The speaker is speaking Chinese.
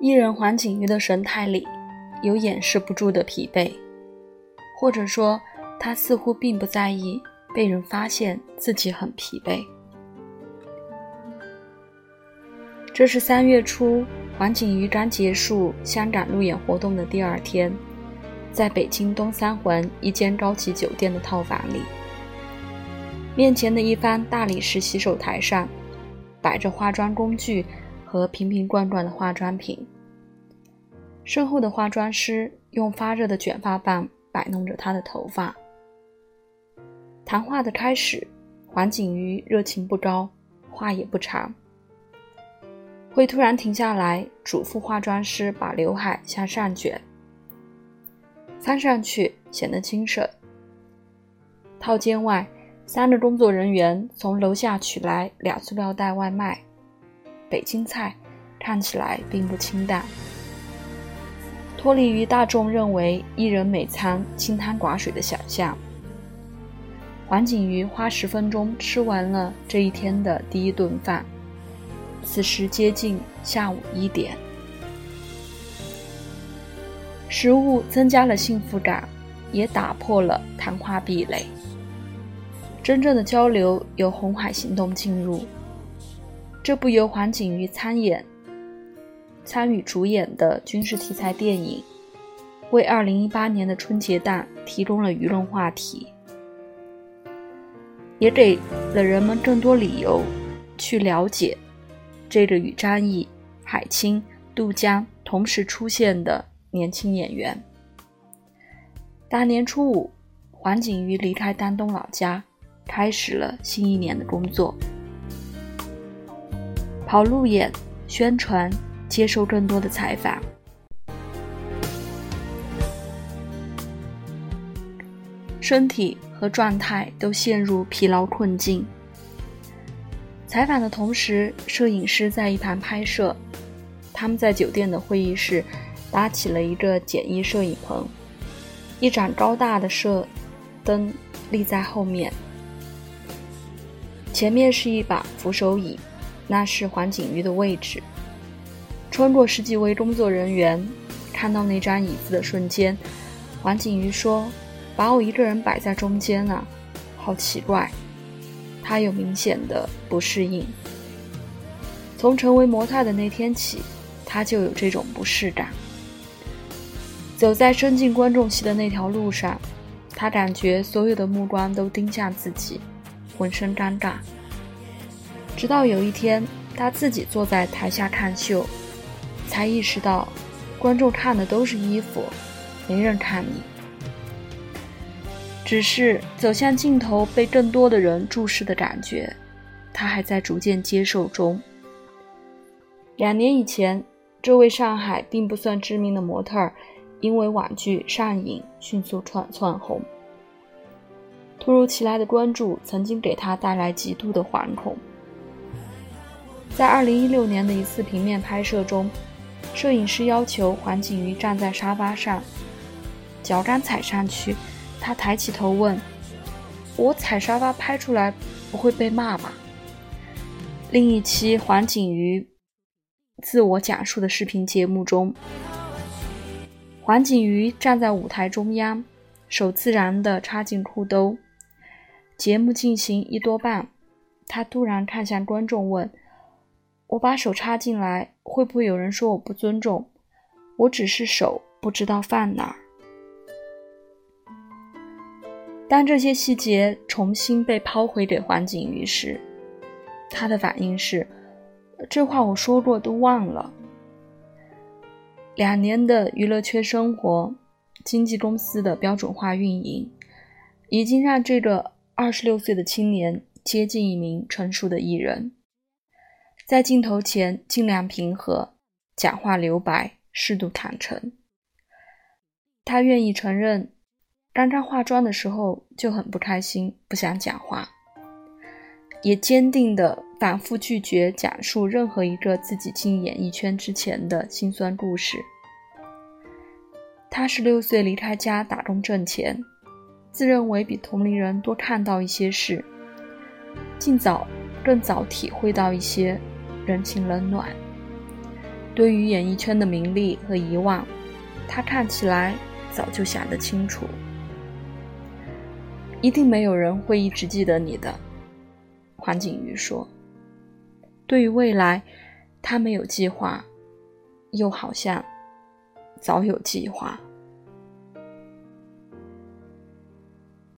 艺人黄景瑜的神态里有掩饰不住的疲惫，或者说，他似乎并不在意被人发现自己很疲惫。这是三月初，黄景瑜刚结束香港路演活动的第二天，在北京东三环一间高级酒店的套房里，面前的一方大理石洗手台上，摆着化妆工具和瓶瓶罐罐的化妆品，身后的化妆师用发热的卷发棒摆弄着她的头发。谈话的开始，黄景瑜热情不高，话也不长。会突然停下来，嘱咐化妆师把刘海向上卷，翻上去显得精神。套间外，三个工作人员从楼下取来两塑料袋外卖，北京菜，看起来并不清淡，脱离于大众认为一人每餐清汤寡水的想象。黄景瑜花十分钟吃完了这一天的第一顿饭。此时接近下午一点，食物增加了幸福感，也打破了谈话壁垒。真正的交流由红海行动进入。这部由黄景瑜参演、参与主演的军事题材电影，为2018年的春节档提供了舆论话题，也给了人们更多理由去了解。这个与张译、海清、杜江同时出现的年轻演员。大年初五，黄景瑜离开丹东老家，开始了新一年的工作，跑路演、宣传、接受更多的采访，身体和状态都陷入疲劳困境。采访的同时，摄影师在一旁拍摄。他们在酒店的会议室搭起了一个简易摄影棚，一盏高大的摄灯立在后面，前面是一把扶手椅，那是黄景瑜的位置。穿过十几位工作人员，看到那张椅子的瞬间，黄景瑜说：“把我一个人摆在中间了，好奇怪。”他有明显的不适应。从成为模特的那天起，他就有这种不适感。走在伸进观众席的那条路上，他感觉所有的目光都盯向自己，浑身尴尬。直到有一天，他自己坐在台下看秀，才意识到，观众看的都是衣服，没人看你。只是走向镜头被更多的人注视的感觉，他还在逐渐接受中。两年以前，这位上海并不算知名的模特儿，因为网剧上瘾迅速窜窜红。突如其来的关注曾经给他带来极度的惶恐。在2016年的一次平面拍摄中，摄影师要求黄景瑜站在沙发上，脚刚踩上去。他抬起头问：“我踩沙发拍出来不会被骂吧？”另一期黄景瑜自我讲述的视频节目中，黄景瑜站在舞台中央，手自然地插进裤兜。节目进行一多半，他突然看向观众问：“我把手插进来，会不会有人说我不尊重？我只是手不知道放哪儿。”当这些细节重新被抛回给黄景瑜时，他的反应是：“这话我说过，都忘了。”两年的娱乐圈生活，经纪公司的标准化运营，已经让这个二十六岁的青年接近一名成熟的艺人。在镜头前尽量平和，讲话留白，适度坦诚。他愿意承认。刚刚化妆的时候就很不开心，不想讲话，也坚定地反复拒绝讲述任何一个自己进演艺圈之前的辛酸故事。他十六岁离开家打工挣钱，自认为比同龄人多看到一些事，尽早更早体会到一些人情冷暖，对于演艺圈的名利和遗忘，他看起来早就想得清楚。一定没有人会一直记得你的，黄景瑜说。对于未来，他没有计划，又好像早有计划。